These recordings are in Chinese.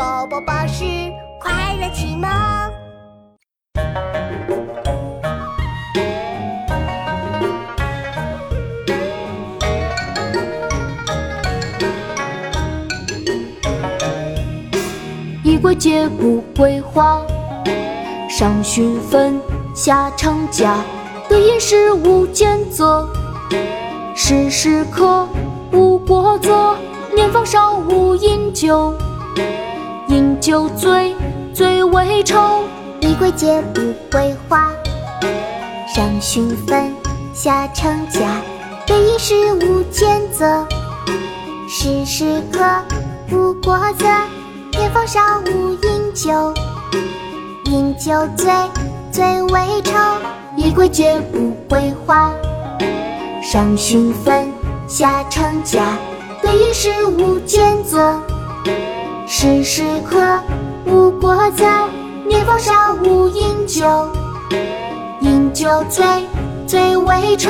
宝宝巴士快乐启蒙。衣柜解不归花，上须分，下称家。得饮食无间责，时时刻无过则。年方少无饮酒，饮酒醉，醉为愁。衣柜解不归花，上须分，下称家。得饮食无间责，时时刻无过则。年方少无饮酒，饮酒醉，醉为愁。衣柜解不归花，上须分，下称家。得饮食无间责，时时刻无过则。年方少无饮酒，饮酒醉，醉为愁。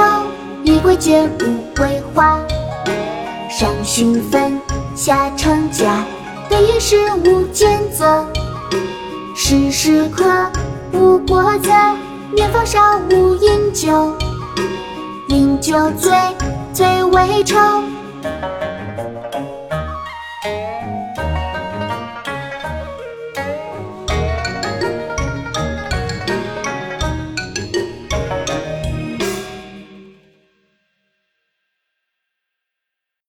衣柜解不归花，上须分，下称家。得饮食无间责，时时刻无过则。年方少无饮酒，饮酒醉，醉为愁。